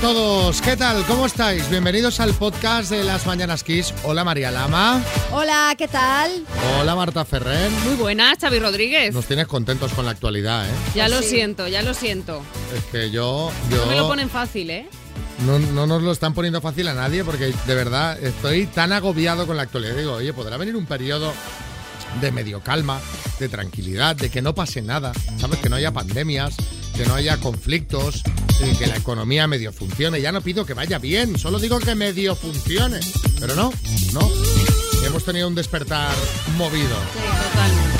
todos, ¿qué tal? ¿Cómo estáis? Bienvenidos al podcast de las Mañanas Kiss. Hola María Lama. Hola, ¿qué tal? Hola Marta Ferrer. Muy buenas, Xavi Rodríguez. Nos tienes contentos con la actualidad, ¿eh? Ya lo Sí. siento, ya lo siento. Es que yo... yo No me lo ponen fácil, ¿eh? no, no nos lo están poniendo fácil a nadie porque de verdad estoy tan agobiado con la actualidad. Digo, oye, ¿podrá venir un periodo de medio calma, de tranquilidad, de que no pase nada? ¿Sabes? Que no haya pandemias, que no haya conflictos, y que la economía medio funcione. Ya no pido que vaya bien, solo digo que medio funcione. Pero no, no. Hemos tenido un despertar movido. Sí, totalmente.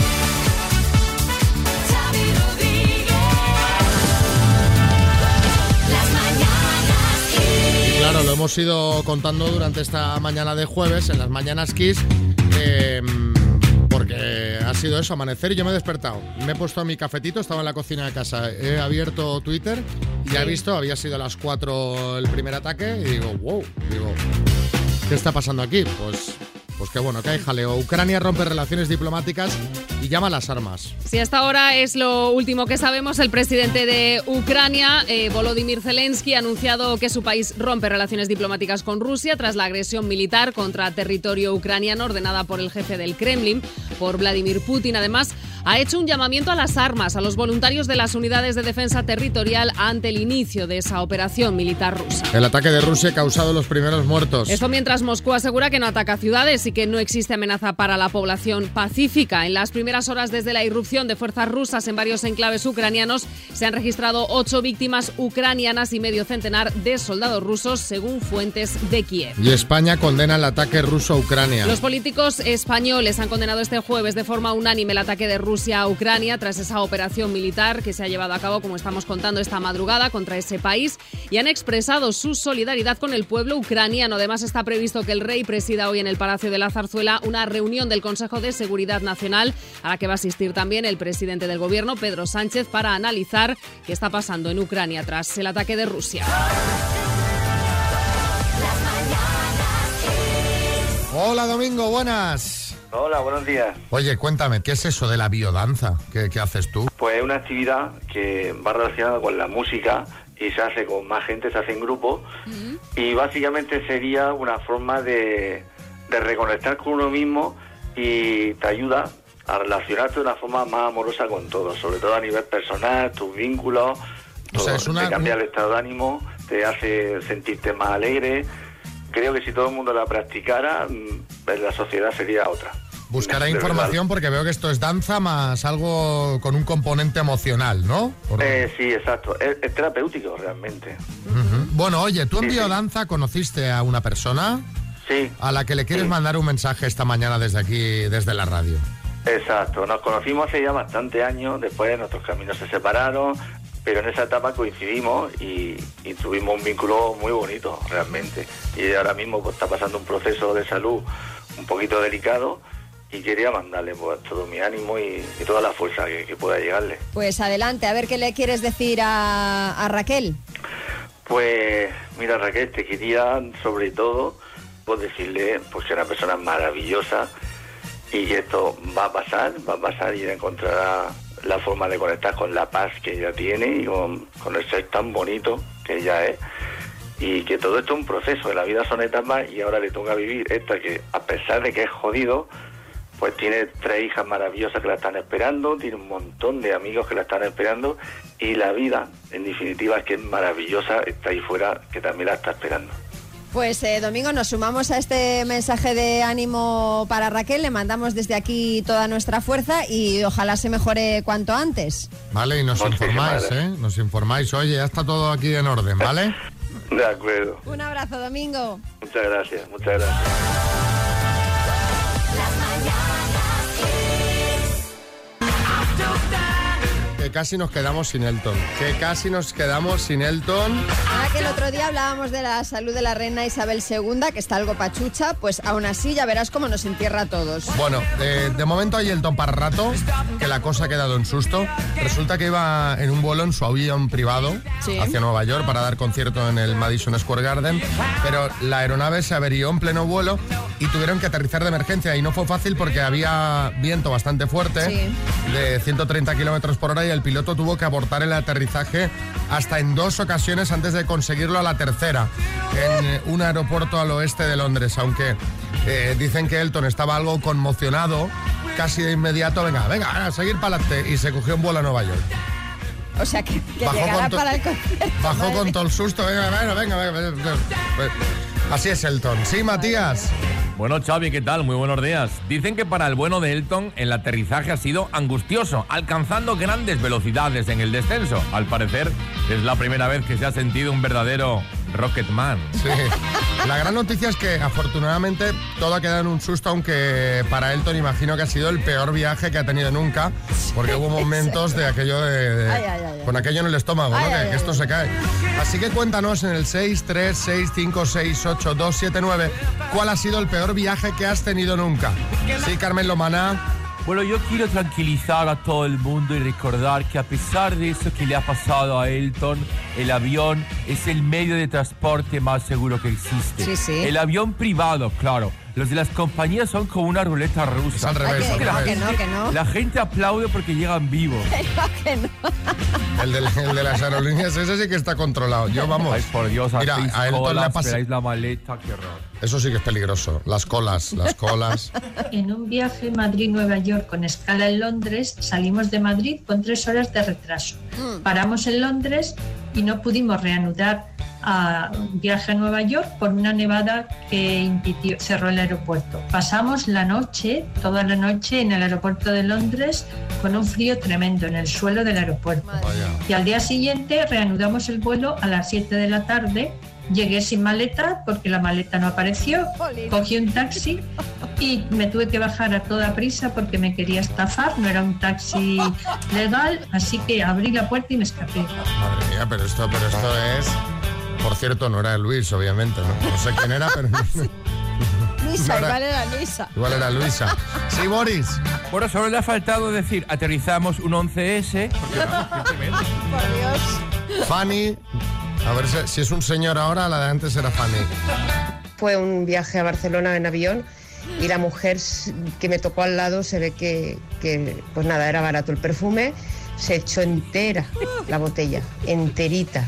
Claro, lo hemos ido contando durante esta mañana de jueves, en las mañanas Kiss, eh, porque ha sido eso, amanecer y yo me he despertado. Me he puesto mi cafetito, estaba en la cocina de casa, he abierto Twitter ya he visto, había sido a las 4 el primer ataque y digo, wow, digo, ¿qué está pasando aquí? Pues, pues qué bueno, que hay jaleo. Ucrania rompe relaciones diplomáticas y llama a las armas. Si hasta ahora es lo último que sabemos, el presidente de Ucrania, eh, Volodymyr Zelensky, ha anunciado que su país rompe relaciones diplomáticas con Rusia tras la agresión militar contra territorio ucraniano ordenada por el jefe del Kremlin, por Vladimir Putin. Además, ha hecho un llamamiento a las armas a los voluntarios de las unidades de defensa territorial ante el inicio de esa operación militar rusa. El ataque de Rusia ha causado los primeros muertos. Esto mientras Moscú asegura que no ataca ciudades y que no existe amenaza para la población pacífica. En las primeras horas desde la irrupción de fuerzas rusas en varios enclaves ucranianos se han registrado ocho víctimas ucranianas y medio centenar de soldados rusos, según fuentes de Kiev. Y España condena el ataque ruso a Ucrania. Los políticos españoles han condenado este jueves de forma unánime el ataque de Rusia a Ucrania tras esa operación militar que se ha llevado a cabo, como estamos contando esta madrugada, contra ese país y han expresado su solidaridad con el pueblo ucraniano. Además, está previsto que el rey presida hoy en el Palacio de la Zarzuela una reunión del Consejo de Seguridad Nacional a la que va a asistir también el presidente del gobierno, Pedro Sánchez, para analizar qué está pasando en Ucrania tras el ataque de Rusia. Hola Domingo, buenas. Hola, buenos días. Oye, cuéntame, ¿qué es eso de la biodanza? ¿Qué, qué haces tú? Pues es una actividad que va relacionada con la música y se hace con más gente, se hace en grupo y básicamente sería una forma de, de reconectar con uno mismo y te ayuda a relacionarte de una forma más amorosa con todos, sobre todo a nivel personal, tus vínculos, O sea, todo. es una- te cambia el estado de ánimo, te hace sentirte más alegre. Creo que si todo el mundo la practicara, mm, la sociedad sería otra. Buscaré verdad. información porque veo que esto es danza más algo con un componente emocional, ¿no? Por- Eh, sí, exacto. Es, es terapéutico realmente. Bueno, oye, ¿tú en Sí, sí. biodanza conociste a una persona Sí, a la que le quieres Sí. mandar un mensaje esta mañana desde aquí, desde la radio? exacto. Nos conocimos hace ya bastante años, después nuestros caminos se separaron, pero en esa etapa coincidimos y, y tuvimos un vínculo muy bonito realmente. Y ahora mismo pues, está pasando un proceso de salud un poquito delicado y quería mandarle pues, todo mi ánimo y, y toda la fuerza que, que pueda llegarle. Pues adelante, a ver qué le quieres decir a, a Raquel. Pues mira Raquel, te quería sobre todo pues decirle pues que es una persona maravillosa y que esto va a pasar, va a pasar y encontrará la forma de conectar con la paz que ella tiene y con, el ser tan bonito que ella es y que todo esto es un proceso, en la vida son etapas y ahora le toca vivir esta que a pesar de que es jodido, pues tiene tres hijas maravillosas que la están esperando, tiene un montón de amigos que la están esperando y la vida, en definitiva, que es maravillosa, está ahí fuera, que también la está esperando. Pues eh, Domingo, nos sumamos a este mensaje de ánimo para Raquel, le mandamos desde aquí toda nuestra fuerza y ojalá se mejore cuanto antes. ¿Vale? Y nos informáis, ¿eh? Nos informáis. Oye, ya está todo aquí en orden, ¿vale? De acuerdo. Un abrazo, Domingo. Muchas gracias, muchas gracias. Que casi nos quedamos sin Elton. Que casi nos quedamos sin Elton. Ahora que el otro día hablábamos de la salud de la reina Isabel II, que está algo pachucha, pues aún así ya verás cómo nos entierra a todos. Bueno, de, de momento hay Elton para rato, que la cosa ha quedado en susto. Resulta que iba en un vuelo en su avión privado Sí. hacia Nueva York para dar concierto en el Madison Square Garden, pero la aeronave se averió en pleno vuelo y tuvieron que aterrizar de emergencia. Y no fue fácil porque había viento bastante fuerte, Sí. de 130 kilómetros por hora, y el piloto tuvo que abortar el aterrizaje hasta en dos ocasiones antes de conseguirlo a la tercera, en eh, un aeropuerto al oeste de Londres. Aunque eh, dicen que Elton estaba algo conmocionado, casi de inmediato, venga, venga, a seguir para adelante, y se cogió un vuelo a Nueva York. O sea, que, que Bajó con para el concierto. Bajó madre con todo el susto, venga, venga, venga, venga, venga. Así es Elton. Sí, Matías. Bueno, Xavi, ¿qué tal? Muy buenos días. Dicen que para el bueno de Elton el aterrizaje ha sido angustioso, alcanzando grandes velocidades en el descenso. Al parecer es la primera vez que se ha sentido un verdadero Rocketman. Sí. La gran noticia es que afortunadamente todo ha quedado en un susto, aunque para Elton imagino que ha sido el peor viaje que ha tenido nunca, porque hubo momentos de aquello de, de- Ay, ay, ay, ay. con aquello en el estómago, Ay, ¿no? que, ay, que ay, esto ay. se cae. Así que cuéntanos en el 636568279 cuál ha sido el peor viaje que has tenido nunca. Sí, Carmen Lomana. Bueno, yo quiero tranquilizar a todo el mundo y recordar que a pesar de eso que le ha pasado a Elton, el avión es el medio de transporte más seguro que existe. Sí, sí. El avión privado, claro. Los de las compañías son como una ruleta rusa. Es al revés, que- al no, revés. que no, que no. La gente aplaude porque llegan vivos. Que no. El de, el de las aerolíneas, ese sí que está controlado. Yo, vamos. Ay, por Dios, Mira, a Elton le ha colas, pasado. esperáis la maleta, qué horror. Eso sí que es peligroso. Las colas, las colas. En un viaje Madrid-Nueva York con escala en Londres, salimos de Madrid con tres horas de retraso. Paramos en Londres y no pudimos reanudar a viaje a Nueva York por una nevada que impidió, cerró el aeropuerto. Pasamos la noche, toda la noche en el aeropuerto de Londres con un frío tremendo en el suelo del aeropuerto. Vaya. Y al día siguiente reanudamos el vuelo a las 7 de la tarde. Llegué sin maleta porque la maleta no apareció. Cogí un taxi y me tuve que bajar a toda prisa porque me quería estafar. No era un taxi legal, así que abrí la puerta y me escapé. Madre mía, pero esto, pero esto es. Por cierto, no era Luis, obviamente. No, No sé quién era, pero Luisa, No era- igual era Luisa. igual era Luisa. Sí, Boris. Bueno, solo le ha faltado decir, aterrizamos un 11S. porque. Por Dios. Fanny. A ver si, si es un señor ahora, la de antes era Fanny. Fue un viaje a Barcelona en avión y la mujer que me tocó al lado se ve que, que, pues nada, era barato el perfume, se echó entera la botella, enterita.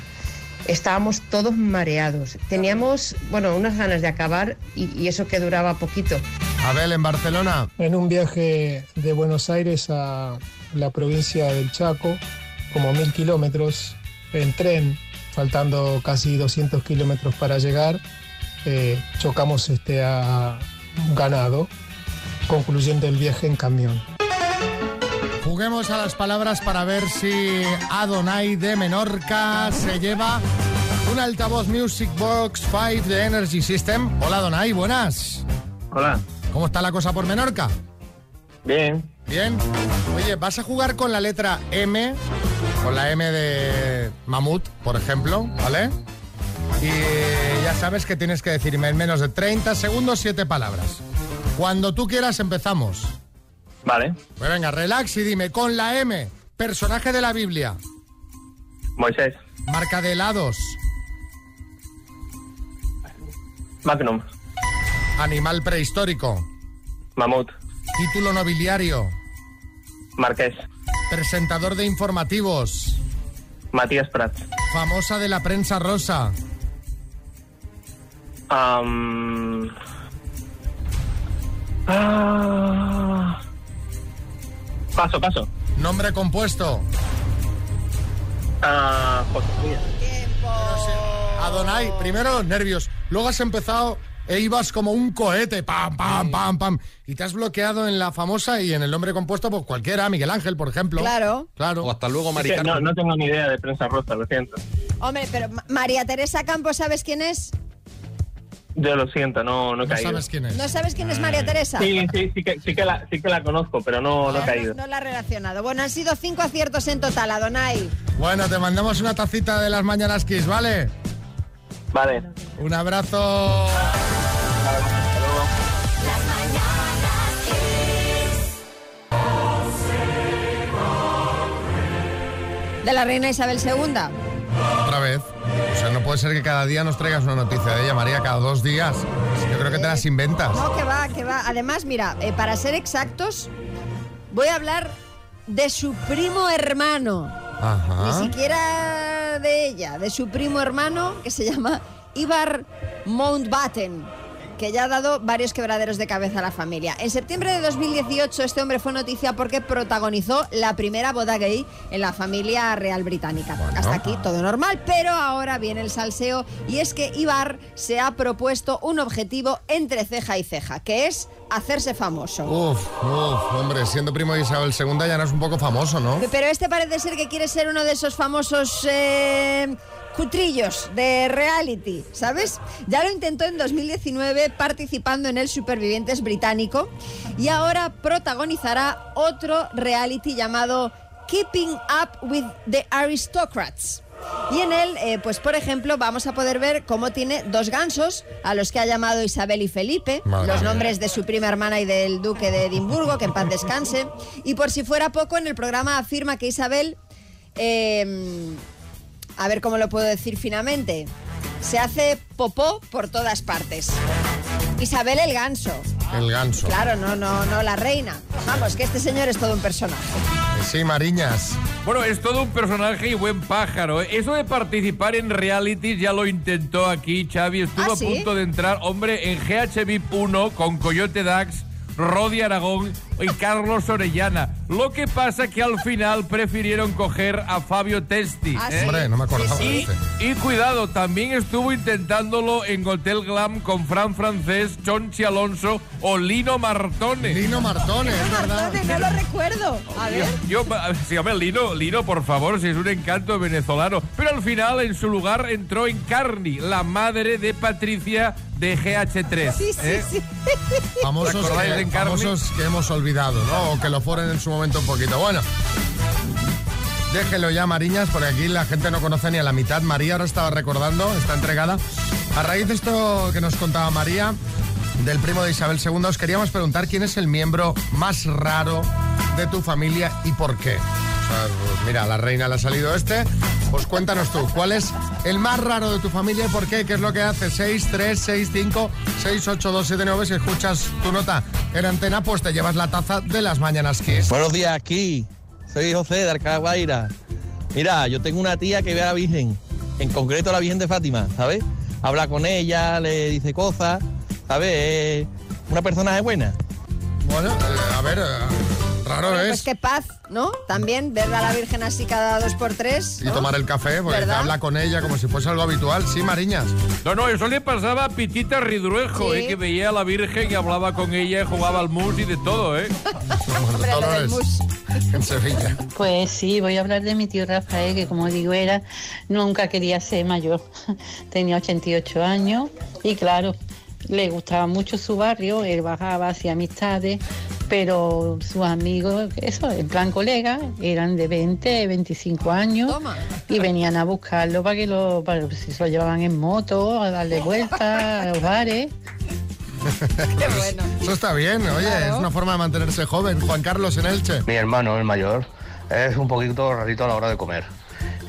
Estábamos todos mareados. Teníamos, bueno, unas ganas de acabar y, y eso que duraba poquito. Abel, en Barcelona. En un viaje de Buenos Aires a la provincia del Chaco, como mil kilómetros en tren, faltando casi 200 kilómetros para llegar, eh, chocamos este, a un ganado, concluyendo el viaje en camión. Juguemos a las palabras para ver si Adonai de Menorca se lleva un altavoz Music Box 5 de Energy System. Hola, Adonai, buenas. Hola. ¿Cómo está la cosa por Menorca? Bien. Bien. Oye, vas a jugar con la letra M, con la M de mamut, por ejemplo, ¿vale? Y ya sabes que tienes que decirme en menos de 30 segundos siete palabras. Cuando tú quieras empezamos. Vale. Pues venga, relax y dime, con la M, personaje de la Biblia, Moisés. marca de helados, Magnum. animal prehistórico, Mamut. título nobiliario, Marqués. Presentador de informativos, Matías Prats. famosa de la prensa rosa, ah, paso, paso. nombre compuesto, Ah, José María. Adonai, primero los nervios, luego has empezado e ibas como un cohete, pam, pam, pam, pam, y te has bloqueado en la famosa y en el nombre compuesto, pues cualquiera, Miguel Ángel, por ejemplo. Claro. Claro. O hasta luego, Es que Maricarmen. no, no tengo ni idea de prensa rosa, lo siento. Hombre, pero Ma- María Teresa Campos, ¿sabes quién es? Yo lo siento, no, no he No caído. sabes quién es. ¿No sabes quién es María Teresa? Sí, sí, sí que, sí que, la, sí que la conozco, pero no, no he caído. No la ha relacionado. Bueno, han sido cinco aciertos en total, Adonai. Bueno, te mandamos una tacita de las mañanas Kiss, ¿vale? Vale. Un abrazo. De la reina Isabel II. Otra vez. sea, no puede ser que cada día nos traigas una noticia de ella, María, cada dos días. Yo creo que te las inventas. No, que va, que va. Además, mira, eh, para ser exactos, voy a hablar de su primo hermano. Ajá. Ni siquiera de ella, de su primo hermano que se llama Ibar Mountbatten, que ya ha dado varios quebraderos de cabeza a la familia. En septiembre de 2018 este hombre fue noticia porque protagonizó la primera boda gay en la familia real británica. Hasta aquí todo normal, pero ahora viene el salseo y es que Ibar se ha propuesto un objetivo entre ceja y ceja, que es hacerse famoso. Uf, uf, hombre, siendo primo de Isabel II ya no es un poco famoso, ¿no? Pero este parece ser que quiere ser uno de esos famosos eh, cutrillos de reality, ¿sabes? Ya lo intentó en 2019 participando en el Supervivientes británico y ahora protagonizará otro reality llamado Keeping Up with the Aristocrats. Y en él, eh, pues por ejemplo, vamos a poder ver cómo tiene dos gansos, a los que ha llamado Isabel y Felipe, Madre los nombres de su prima hermana y del duque de Edimburgo, que en paz descanse. Y por si fuera poco, en el programa afirma que Isabel, eh, a ver cómo lo puedo decir finamente, se hace popó por todas partes. Isabel el ganso. El ganso. Claro, no, no, no la reina. Vamos, que este señor es todo un personaje. Sí, Mariñas. Bueno, es todo un personaje y buen pájaro. ¿eh? Eso de participar en reality ya lo intentó aquí, Xavi. Estuvo ¿Ah, a punto de entrar, hombre, en GH VIP 1 con Coyote Dax, Rodi Aragón y Carlos Orellana. Lo que pasa que al final prefirieron coger a Fabio Testi. Ah, ¿eh? Hombre, no me acordaba de y, este. y cuidado, también estuvo intentándolo en Hotel Glam con Fran Francés, Chonchi Alonso o Lino Martone. Lino Martone, es verdad. no lo recuerdo. A ver. Yo, sí, hombre, Lino, Lino, por favor, si es un encanto venezolano. Pero al final, en su lugar, entró Encarni, la madre de Patricia de GH3. Sí, sí, ¿eh? sí. Famosos que hemos olvidado, ¿no? O que lo fueron en su momento un poquito. Bueno, déjelo ya, Mariñas, porque aquí la gente no conoce ni a la mitad. María ahora estaba recordando, está entregada. A raíz de esto que nos contaba María, del primo de Isabel II, os queríamos preguntar quién es el miembro más raro de tu familia y por qué. Sea, pues mira, a la reina le ha salido este. Pues cuéntanos tú, ¿cuál es el más raro de tu familia y por qué? ¿Qué es lo que hace? 6, 3, 6, 5, 6, 8, 2, 7, 9. Si escuchas tu nota en antena, pues te llevas la taza de las mañanas Kiss. Buenos días, aquí. Soy José de Arcaguaira. Mira, yo tengo una tía que ve a la Virgen, en concreto a la Virgen de Fátima, ¿sabes? Habla con ella, le dice cosas, ¿sabes? Es una personaje buena. Bueno, eh, a ver, eh, raro Bueno, es. pues qué paz, ¿no? También ver a la Virgen así cada dos por tres. Y tomar el café, porque ¿Verdad? habla con ella como si fuese algo habitual. Sí, Mariñas. No, no, eso le pasaba a Pitita Ridruejo, Sí. ¿eh? que veía a la Virgen y hablaba con ella, jugaba al mus y de todo, ¿eh? Hombre, lo del mus. En Sevilla. Pues sí, voy a hablar de mi tío Rafael, que como digo era, nunca quería ser mayor. Tenía 88 años y claro, le gustaba mucho su barrio, él bajaba, hacía amistades, pero sus amigos, eso, en plan colega, eran de 20, 25 años y venían a buscarlo para que lo, para, si se lo llevaban en moto, a darle vueltas a los bares. Qué bueno. Eso está bien, oye, es una forma de mantenerse joven. Juan Carlos en Elche. Mi hermano, el mayor, es un poquito rarito a la hora de comer.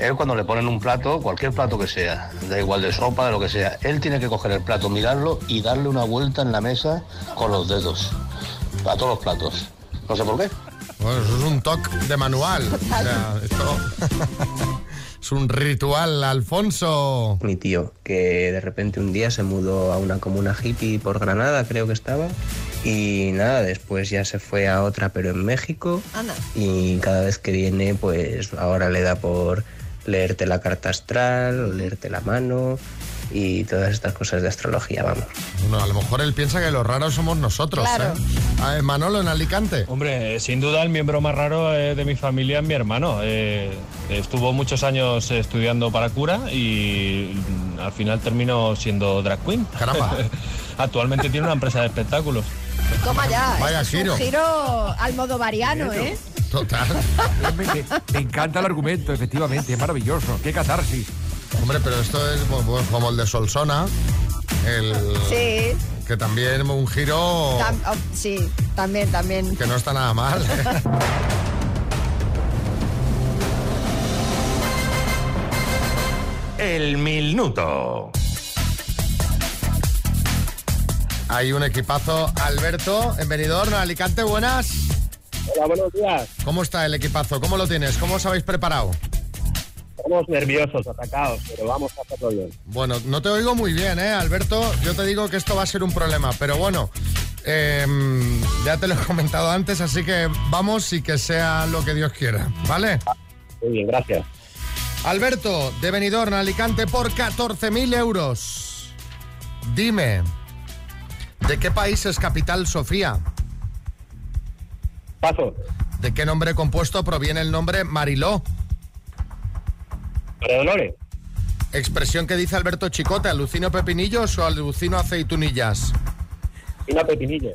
Él cuando le ponen un plato, cualquier plato que sea, da igual de sopa, de lo que sea, él tiene que coger el plato, mirarlo y darle una vuelta en la mesa con los dedos. A todos los platos. No sé por qué. Bueno, eso es un toque de manual. O sea, esto es un ritual, Alfonso. Mi tío, que de repente un día se mudó a una comuna hippie por Granada, creo que estaba. Y nada, después ya se fue a otra, pero en México. Anda. Y cada vez que viene, pues ahora le da por leerte la carta astral, o leerte la mano y todas estas cosas de astrología, vamos. Bueno, a lo mejor él piensa que los raros somos nosotros, Claro. ¿eh? A ver, Manolo en Alicante. Hombre, eh, sin duda el miembro más raro eh, de mi familia es mi hermano. Eh, estuvo muchos años eh, estudiando para cura y mm, al final terminó siendo drag queen. Caramba. Actualmente tiene una empresa de espectáculos. Toma ya. Vaya es giro. un giro al modo variano, ¿eh? Total. me, me- me encanta el argumento, efectivamente, es maravilloso. Qué catarsis. Hombre, pero esto es pues, como el de Solsona. El, Sí. Que también un giro Tam- oh, sí, también, también. que no está nada mal. ¿eh? el minuto. Hay un equipazo. Alberto, en Benidorm, Alicante, buenas. Hola, buenos días. ¿Cómo está el equipazo? ¿Cómo lo tienes? ¿Cómo os habéis preparado? Estamos nerviosos, atacados, pero vamos a hacerlo bien. Bueno, no te oigo muy bien, ¿eh, Alberto? Yo te digo que esto va a ser un problema, pero bueno, em, ya te lo he comentado antes, así que vamos y que sea lo que Dios quiera, ¿vale? Muy bien, gracias. Alberto, de Benidorm, Alicante, por 14.000 euros. Dime, ¿de qué país es capital Sofía? Paso. ¿De qué nombre compuesto proviene el nombre Mariló? Dolores. Expresión que dice Alberto Chicote, ¿alucino pepinillos o alucino aceitunillas? Una pepinilla.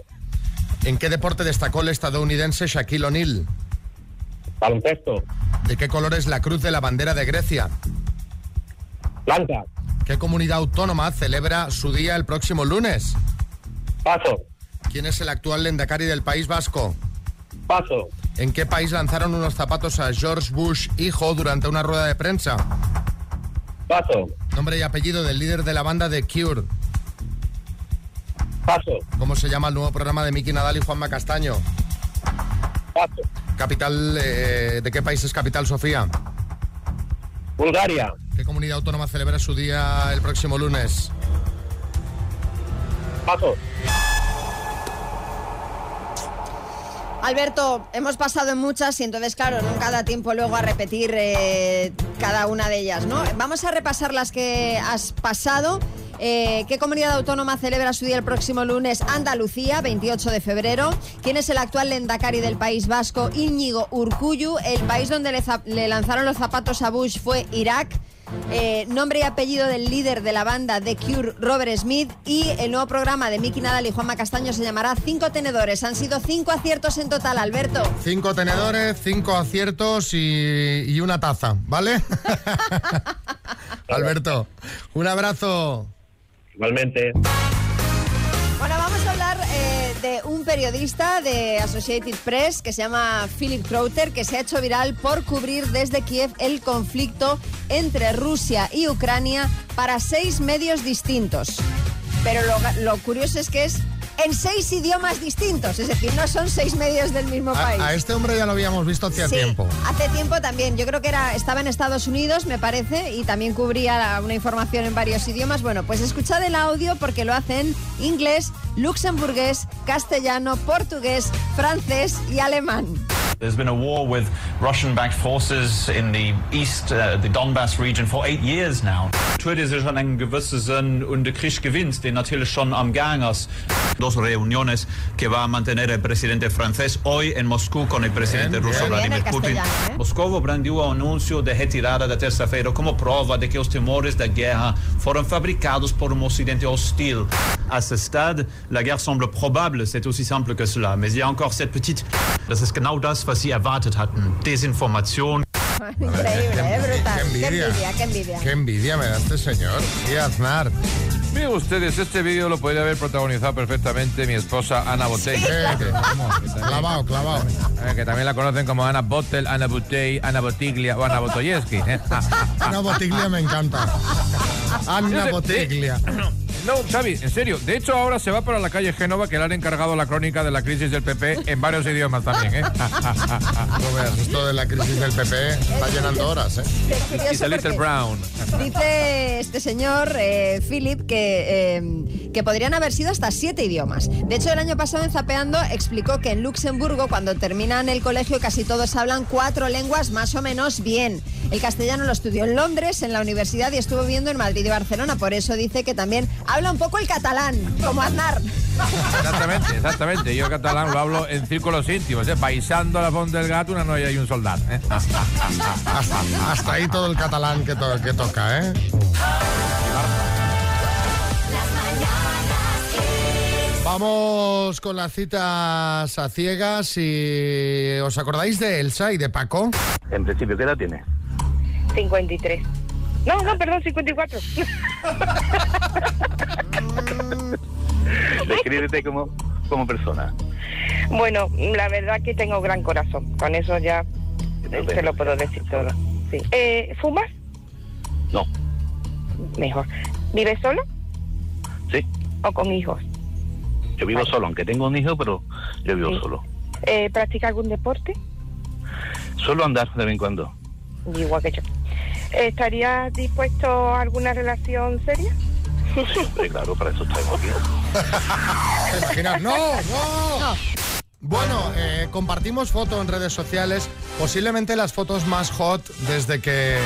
¿En qué deporte destacó el estadounidense Shaquille O'Neal? Baloncesto. ¿De qué color es la cruz de la bandera de Grecia? Blanca. ¿Qué comunidad autónoma celebra su día el próximo lunes? Paso. ¿Quién es el actual lendakari del País Vasco? Paso. ¿En qué país lanzaron unos zapatos a George Bush, hijo, durante una rueda de prensa? Paso. Nombre y apellido del líder de la banda de Cure. Paso. ¿Cómo se llama el nuevo programa de Miki Nadal y Juanma Castaño? Paso. Capital, eh, ¿De qué país es capital Sofía? Bulgaria. ¿Qué comunidad autónoma celebra su día el próximo lunes? Paso. Alberto, hemos pasado en muchas y entonces, claro, nunca da tiempo luego a repetir eh, cada una de ellas, ¿no? Vamos a repasar las que has pasado. Eh, ¿Qué comunidad autónoma celebra su día el próximo lunes? Andalucía, 28 de febrero. ¿Quién es el actual lendakari del País Vasco? Íñigo Urcuyu. El país donde le, za- le lanzaron los zapatos a Bush fue Irak. Eh, nombre y apellido del líder de la banda The Cure, Robert Smith. Y el nuevo programa de Miki Nadal y Juanma Castaño se llamará Cinco Tenedores. Han sido cinco aciertos en total, Alberto. Cinco tenedores, cinco aciertos y, y una taza, ¿vale? Alberto, un abrazo. Igualmente. De un periodista de Associated Press que se llama Philip Crowther, que se ha hecho viral por cubrir desde Kiev el conflicto entre Rusia y Ucrania para seis medios distintos. Pero lo, lo curioso es que es en seis idiomas distintos, es decir, no son seis medios del mismo país. A, este hombre ya lo habíamos visto Sí, tiempo. Hace tiempo también. Yo creo que era, estaba en Estados Unidos, me parece, y también cubría una información en varios idiomas. Bueno, pues escuchad el audio porque lo hacen inglés, luxemburgués, castellano, portugués, francés y alemán. There's been a war with Russian backed forces in the east, uh, the Donbass region, for eight years now. Natürlich ist schon ein gewisser Sinn und der Krieg gewinnt, der natürlich schon am Gang ist. Dos reuniones que va a mantener el presidente francés hoy en Moscú con el presidente ruso Muy bien, Vladimir Putin. ¿eh? Moscou brandiu o anúncio de retirada da terça-feira como prova de que os temores da guerra foram fabricados por um ocidente hostil. À ce stade, la guerre semble probable, c'est aussi simple que cela. Mais il y a encore cette petite... Das ist genau das, was sie erwartet hatten. Desinformation. Increíble, ¿eh? brutal. qué envidia. Qué envidia, qué envidia. Qué envidia me da este señor. Y Aznar. Miren ustedes, este vídeo lo podría haber protagonizado perfectamente mi esposa Ana Botey. Eh, que- clavado, clavado. Eh, que también la conocen como Ana Bottel, Ana Botey, Ana Botiglia o Ana Botoyevsky. ¿eh? Ana Botiglia me encanta. Ana Botiglia. No, Xavi, en serio. De hecho, ahora se va para la calle Génova, que le han encargado la crónica de la crisis del PP en varios idiomas también, ¿eh? No veas, esto de la crisis del PP está llenando horas, ¿eh? Es little brown. Dice este señor, eh, Philip, que, eh, que podrían haber sido hasta siete idiomas. De hecho, el año pasado en Zapeando explicó que en Luxemburgo, cuando terminan el colegio, casi todos hablan cuatro lenguas más o menos bien. El castellano lo estudió en Londres, en la universidad, y estuvo viviendo en Madrid y Barcelona. Por eso dice que también habla un poco el catalán, como Aznar. Exactamente, exactamente. Yo catalán lo hablo en círculos íntimos, ¿eh? Paisando la font del gato, una noia y un soldado. ¿eh? Hasta, hasta ahí todo el catalán que, to- que toca, ¿eh? Vamos con las citas a ciegas y ¿os acordáis de Elsa y de Paco? En principio, ¿qué edad tiene? 53. No, no, perdón, 54. Descríbete como, como persona. bueno, la verdad que tengo gran corazón. Con eso ya eh, se lo puedo decir todo. Sí. Eh, ¿Fumas? No. Mejor. ¿Vive solo Sí, o con hijos? yo vivo solo, aunque tengo un hijo, pero yo vivo Sí. solo. Eh, ¿Practica algún deporte? Solo andar de vez en cuando. Igual que yo. ¿Estaría dispuesto a alguna relación seria? Sí, claro, para eso estamos aquí. ¿Te imaginas? ¡No! ¡No! Bueno, eh, compartimos fotos en redes sociales, posiblemente las fotos más hot desde que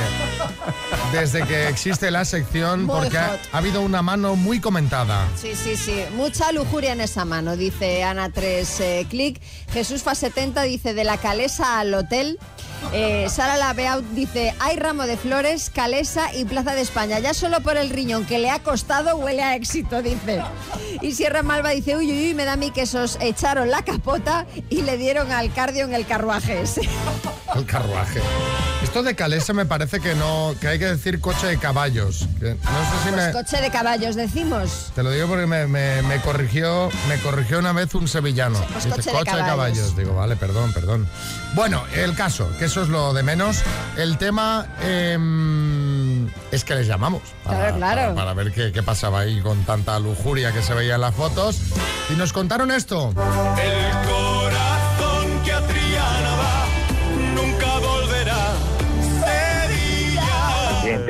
desde que existe la sección, Muy porque ha habido una mano muy comentada. Sí, sí, sí. Mucha lujuria en esa mano, dice Ana 3 eh, Click. Jesús Fa 70 dice de la calesa al hotel. Eh, Sara dice, hay ramo de flores, calesa y Plaza de España. Ya solo por el riñón que le ha costado huele a éxito, dice. Y Sierra Malva dice, uy, uy, uy, me da a mí que esos echaron la capota y le dieron al cardio en el carruaje. El carruaje. Esto de calesa me parece que no, que hay que decir coche de caballos. que no sé si me, Coche de caballos, decimos. Te lo digo porque me, me- me corrigió me corrigió una vez un sevillano. pues Dice, coche de caballos". Digo, vale, perdón, perdón. Bueno, el caso, que eso es lo de menos. El tema em, es que les llamamos. Claro, claro. Para, ver qué, qué pasaba ahí con tanta lujuria que se veía en las fotos. Y nos contaron esto. El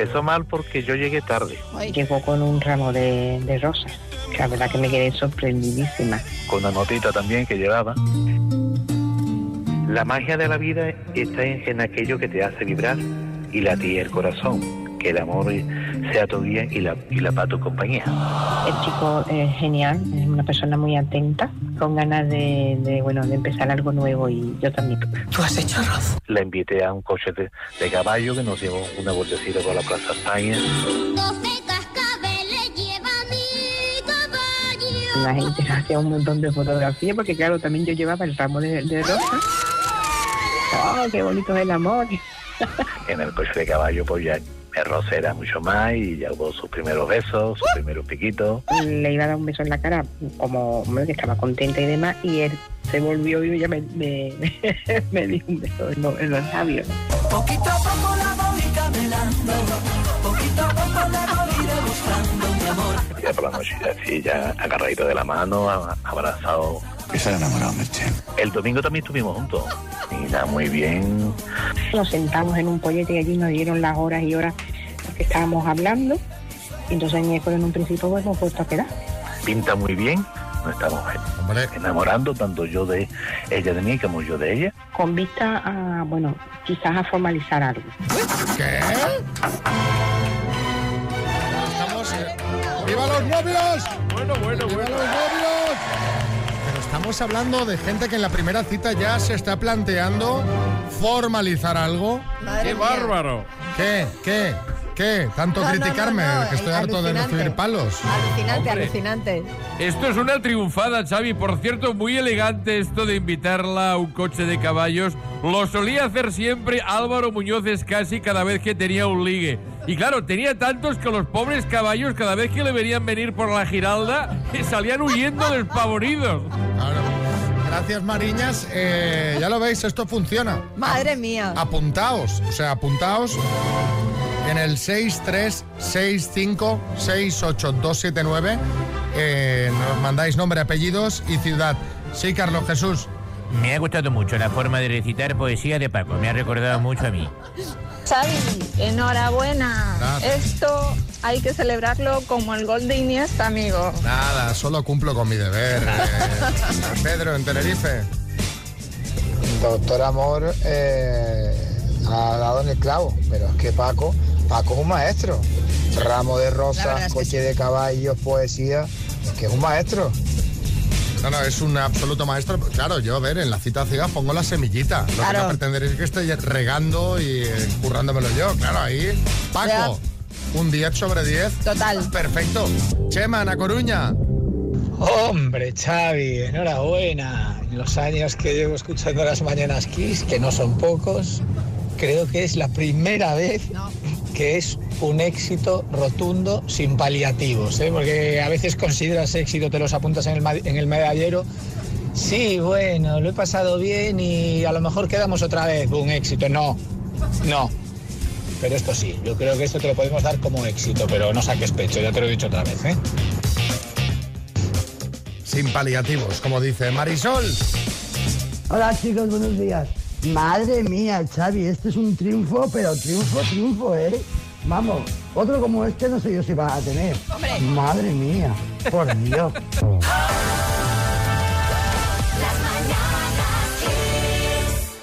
empezó mal porque yo llegué tarde. Llegó con un ramo de, de rosas. La verdad que me quedé sorprendidísima. con una notita también que llevaba. La magia de la vida está en, en aquello que te hace vibrar y latir el corazón. Que el amor sea tu guía y la, y la para tu compañía. El chico es genial, es una persona muy atenta, con ganas de, de, bueno, de empezar algo nuevo y yo también. ¿Tú has hecho arroz? La invité a un coche de, de caballo que nos llevó una vueltecita por la Plaza España. La gente hacía un montón de fotografías porque claro, también yo llevaba el ramo de, de rosas. ¡Oh, qué bonito es el amor! En el coche de caballo pues ya me rocera mucho más y ya hubo sus primeros besos, sus primeros piquitos. Le iba a dar un beso en la cara, como hombre, que estaba contenta y demás, y él se volvió y ella me, me, me dio un beso en los, en los labios. Poquito a poco la voy caminando. Poquito a poco la voy demostrando mi amor. Ya por la noche, así ya agarradito de la mano, a- abrazado. Está enamorado, El domingo también estuvimos juntos. Y nada, muy bien. Nos sentamos en un pollete y allí nos dieron las horas y horas que estábamos hablando. Y entonces miércoles en un principio pues hemos puesto a quedar. Pinta muy bien. Nos estamos enamorando, tanto yo de ella de mí como yo de ella. Con vista a, bueno, quizás a formalizar algo. ¿Qué? Estamos. eh, ¡Viva los novios! Bueno, bueno, ¡Viva los novios! Estamos hablando de gente que en la primera cita ya se está planteando formalizar algo. Madre ¡Qué mía. bárbaro! ¿Qué? ¿Qué? ¿Qué? ¿Tanto No, criticarme? no, no, que estoy harto de alucinante. recibir palos. Alucinante, Hombre. alucinante. Esto es una triunfada, Xavi. Por cierto, muy elegante esto de invitarla a un coche de caballos. Lo solía hacer siempre Álvaro Muñoz Escasi cada vez que tenía un ligue. Y claro, tenía tantos que los pobres caballos, cada vez que le venían venir por la giralda, salían huyendo despavoridos. Gracias, Mariñas. Eh, ya lo veis, esto funciona. Madre mía. Apuntaos, o sea, apuntaos en el 636568279. Eh, nos mandáis nombre, apellidos y ciudad. Sí, Carlos Jesús. Me ha gustado mucho la forma de recitar poesía de Paco. Me ha recordado mucho a mí. Xavi, enhorabuena. Esto hay que celebrarlo como el gol de Iniesta, amigo. Nada, solo cumplo con mi deber. eh. Pedro, en Tenerife. Doctor Amor eh, ha dado en el clavo, pero es que Paco, Paco es un maestro. Ramo de rosas, que coche de caballos, poesía, es que es un maestro. No, no, es un absoluto maestro. Claro, yo, a ver, en la cita ciega pongo la semillita. Lo que Claro. no pretenderéis es que esté regando y eh, currándomelo yo. Claro, ahí. Paco, un 10 sobre 10. Total. Perfecto. Chema, Ana Coruña. Hombre, Xavi, enhorabuena. En los años que llevo escuchando las mañanas Kiss, que no son pocos, creo que es la primera vez que es un éxito rotundo sin paliativos, ¿eh? porque a veces consideras éxito, te los apuntas en el, en el medallero. Sí, bueno, lo he pasado bien y a lo mejor quedamos otra vez un éxito. No, no. Pero esto sí, yo creo que esto te lo podemos dar como éxito, pero no saques pecho, ya te lo he dicho otra vez, ¿eh? Sin paliativos, como dice Marisol. Hola chicos, buenos días. Madre mía, Xavi, este es un triunfo, pero triunfo, triunfo, ¿eh? Vamos, otro como este no sé yo si vas a tener. Madre mía, por Dios.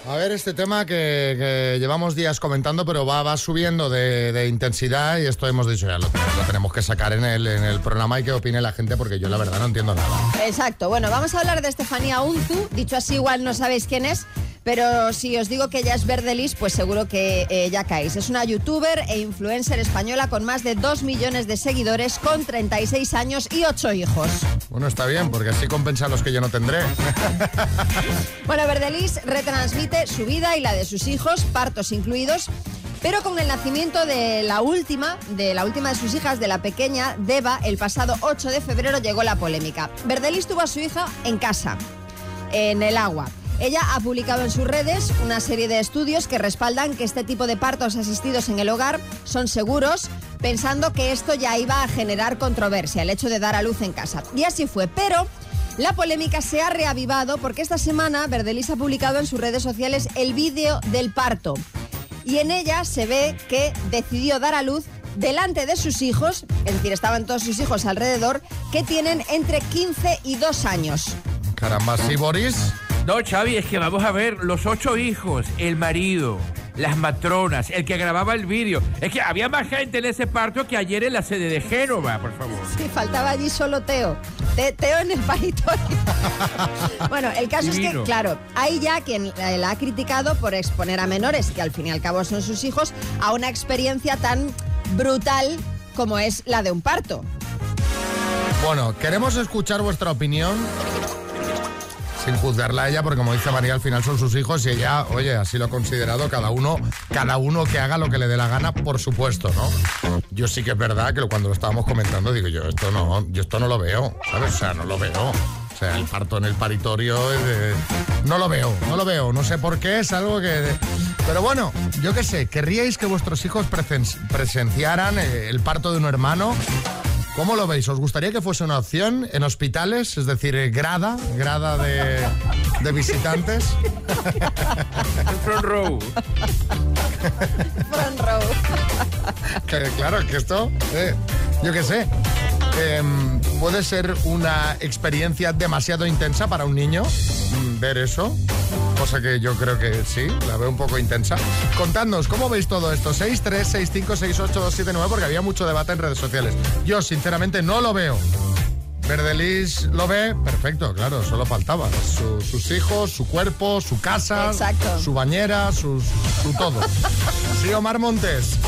A ver, este tema que, que llevamos días comentando, pero va, va subiendo de, de intensidad y esto hemos dicho ya, lo, lo tenemos que sacar en el, en el programa y que opine la gente porque yo la verdad no entiendo nada. Exacto. Bueno, vamos a hablar de Estefanía Unzu. Dicho así, igual no sabéis quién es. Pero si os digo que ella es Verdelis, pues seguro que eh, ya caéis. Es una youtuber e influencer española con más de 2 millones de seguidores, con 36 años y 8 hijos. Bueno, está bien, porque así compensa los que yo no tendré. Bueno, Verdelis retransmite su vida y la de sus hijos, partos incluidos. Pero con el nacimiento de la última, de la última de sus hijas, de la pequeña Deva, el pasado 8 de febrero llegó la polémica. Verdelis tuvo a su hija en casa, en el agua. Ella ha publicado en sus redes una serie de estudios que respaldan que este tipo de partos asistidos en el hogar son seguros, pensando que esto ya iba a generar controversia, el hecho de dar a luz en casa. Y así fue, pero la polémica se ha reavivado porque esta semana Verdelis ha publicado en sus redes sociales el vídeo del parto. Y en ella se ve que decidió dar a luz delante de sus hijos, es decir, estaban todos sus hijos alrededor, que tienen entre 15 y 2 años. Caramba, sí, Boris. No, Xavi, es que vamos a ver los ocho hijos, el marido, las matronas, el que grababa el vídeo. Es que había más gente en ese parto que ayer en la sede de Génova, por favor. Sí, faltaba allí solo Teo. Te- Teo en el paritorio. bueno, el caso es que, claro, hay ya quien la ha criticado por exponer a menores, que al fin y al cabo son sus hijos, a una experiencia tan brutal como es la de un parto. Bueno, queremos escuchar vuestra opinión. Sin juzgarla a ella, porque como dice María, al final son sus hijos y ella, oye, así lo ha considerado, cada uno, cada uno que haga lo que le dé la gana, por supuesto, ¿no? Yo sí que es verdad que cuando lo estábamos comentando, digo yo, esto no, yo esto no lo veo, ¿sabes? O sea, no lo veo. O sea, el parto en el paritorio de- No lo veo, no lo veo, no sé por qué, es algo que... Pero bueno, yo qué sé, ¿querríais que vuestros hijos presen- presenciaran eh, el parto de un hermano? ¿Cómo lo veis? ¿Os gustaría que fuese una opción en hospitales? Es decir, eh, grada, grada de, de visitantes. front row. Front row. Que, claro, que esto, eh, yo qué sé, em, puede ser una experiencia demasiado intensa para un niño mm, ver eso. Cosa que yo creo que sí, la veo un poco intensa. Contadnos, ¿cómo veis todo esto? 636568279, porque había mucho debate en redes sociales. Yo, sinceramente, no lo veo. Verdelis lo ve, perfecto, claro, solo faltaba. Su- sus hijos, su cuerpo, su casa, Exacto. su bañera, sus, su todo. Sí, Omar Montes.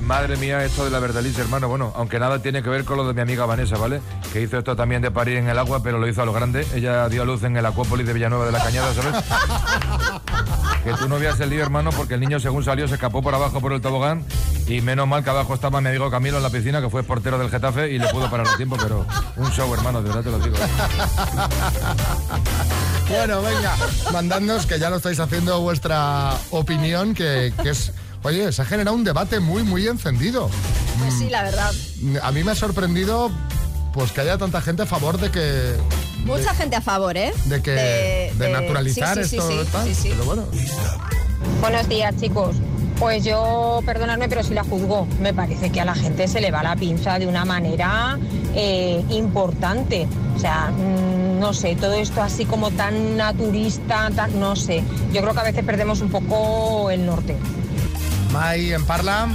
Madre mía, esto de la verdaliz, hermano. Bueno, aunque nada tiene que ver con lo de mi amiga Vanessa, ¿vale? Que hizo esto también de parir en el agua, pero lo hizo a lo grande. Ella dio a luz en el Acuópolis de Villanueva de la Cañada, ¿sabes? que tú no veas el lío, hermano, porque el niño, según salió, se escapó por abajo por el tobogán. Y menos mal que abajo estaba mi amigo Camilo en la piscina, que fue portero del Getafe, y le pudo parar el tiempo, pero un show, hermano, de verdad te lo digo. Bueno, venga, mandadnos que ya lo estáis haciendo vuestra opinión, que, que es. Oye, se ha generado un debate muy, muy encendido. Pues sí, la verdad. A mí me ha sorprendido pues que haya tanta gente a favor de que. Mucha gente a favor, ¿eh? de que. de, de- naturalizar sí, sí, esto. sí, sí, tal. sí, sí. Pero bueno. Buenos días, chicos. Pues yo, perdonadme, pero sí la juzgo. Me parece que a la gente se le va la pinza de una manera eh, importante. O sea, mm, no sé, todo esto así como tan naturista, tan, no sé. Yo creo que a veces perdemos un poco el norte. Mai en Parla.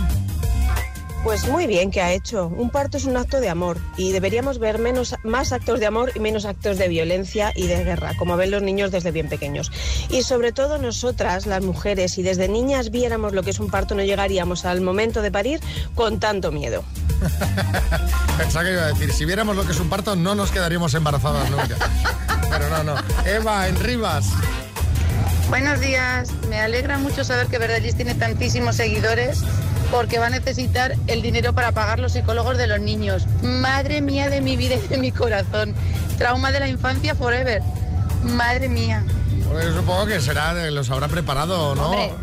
Pues muy bien que ha hecho. Un parto es un acto de amor y deberíamos ver menos, más actos de amor y menos actos de violencia y de guerra, como ven los niños desde bien pequeños. Y sobre todo nosotras, las mujeres, si desde niñas viéramos lo que es un parto, no llegaríamos al momento de parir con tanto miedo. Pensaba que iba a decir, si viéramos lo que es un parto, no nos quedaríamos embarazadas nunca. Pero no, no. Eva, en Rivas. Buenos días, me alegra mucho saber que Verdelis tiene tantísimos seguidores porque va a necesitar el dinero para pagar los psicólogos de los niños. Madre mía de mi vida y de mi corazón. Trauma de la infancia forever. Madre mía. Pues supongo que será, los habrá preparado, ¿no? Hombre,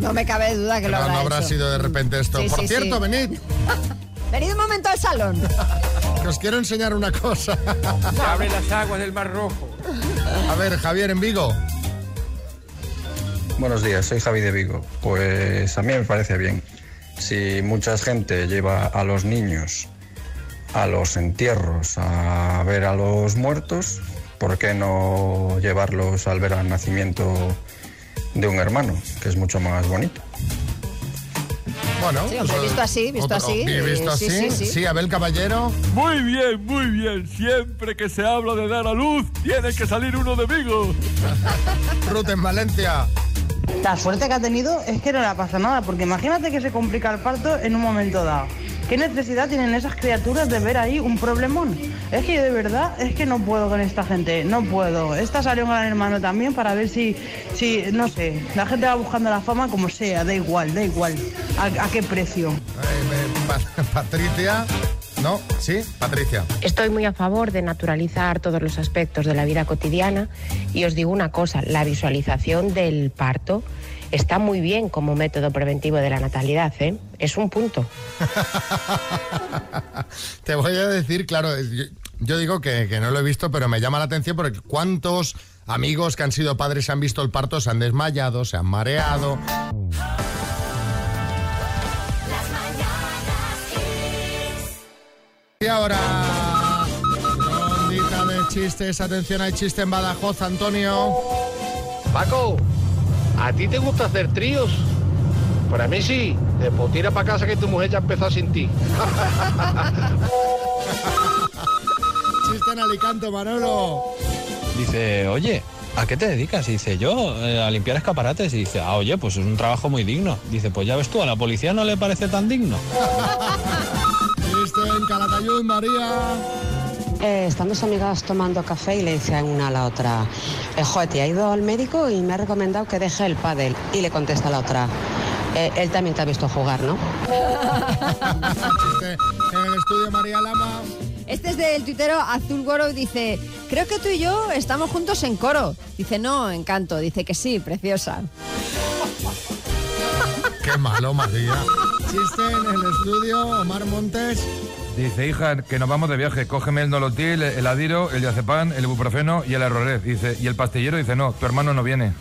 No me cabe duda que lo habrá no habrá hecho. sido de repente esto. Sí, Por sí, cierto, sí. venid, Venid un momento al salón. que os quiero enseñar una cosa. Se abren las aguas del Mar Rojo. A ver, Javier, en Vigo. Buenos días, soy Javi de Vigo. Pues a mí me parece bien. Si mucha gente lleva a los niños a los entierros a ver a los muertos, ¿por qué no llevarlos al ver al nacimiento de un hermano, que es mucho más bonito? Bueno, Sí, hombre, pues, visto así, visto otro- así, visto eh, sí, así. sí, sí. Abel Caballero. Muy bien, muy bien. Siempre que se habla de dar a luz, tiene que salir uno de Vigo. Ruth en Valencia. La suerte que ha tenido es que no le pasa nada, porque imagínate que se complica el parto en un momento dado. ¿Qué necesidad tienen esas criaturas de ver ahí un problemón? Es que yo de verdad, es que no puedo con esta gente, no puedo. Esta salió un gran hermano también para ver si, si, no sé, la gente va buscando la fama como sea, da igual, da igual. ¿A, qué precio? Pa- Patricia. No, sí, Patricia. Estoy muy a favor de naturalizar todos los aspectos de la vida cotidiana y os digo una cosa, la visualización del parto está muy bien como método preventivo de la natalidad, ¿eh? Es un punto. Te voy a decir, claro, yo, digo que, que no lo he visto, pero me llama la atención porque cuántos amigos que han sido padres han visto el parto, se han desmayado, se han mareado. Y ahora, rondita de chistes, atención, hay chiste en Badajoz, Antonio. Paco, ¿a ti te gusta hacer tríos? Para mí sí. Después tira para casa que tu mujer ya empezó sin ti. Chiste en Alicante, Manolo. Dice, oye, ¿a qué te dedicas? Y dice, yo, eh, a limpiar escaparates. Y dice, ah, oye, pues es un trabajo muy digno. Dice, pues ya ves tú, a la policía no le parece tan digno. María. Eh, están dos amigas tomando café y le dicen una a la otra, eh, joder, te ha ido al médico y me ha recomendado que deje el pádel. Y le contesta la otra, "Eh, él también te ha visto jugar, ¿no? Chiste en el estudio, María Lama. Este es del tuitero Azul Goro y dice, creo que tú y yo estamos juntos en coro. Dice, no, encanto. Dice que sí, preciosa. Qué malo, María. Chiste en el estudio, Omar Montes. Dice, hija, que nos vamos de viaje, cógeme el nolotil, el adiro, el diazepam, el ibuprofeno y el errorez. Dice, y el pastillero dice, no, tu hermano no viene.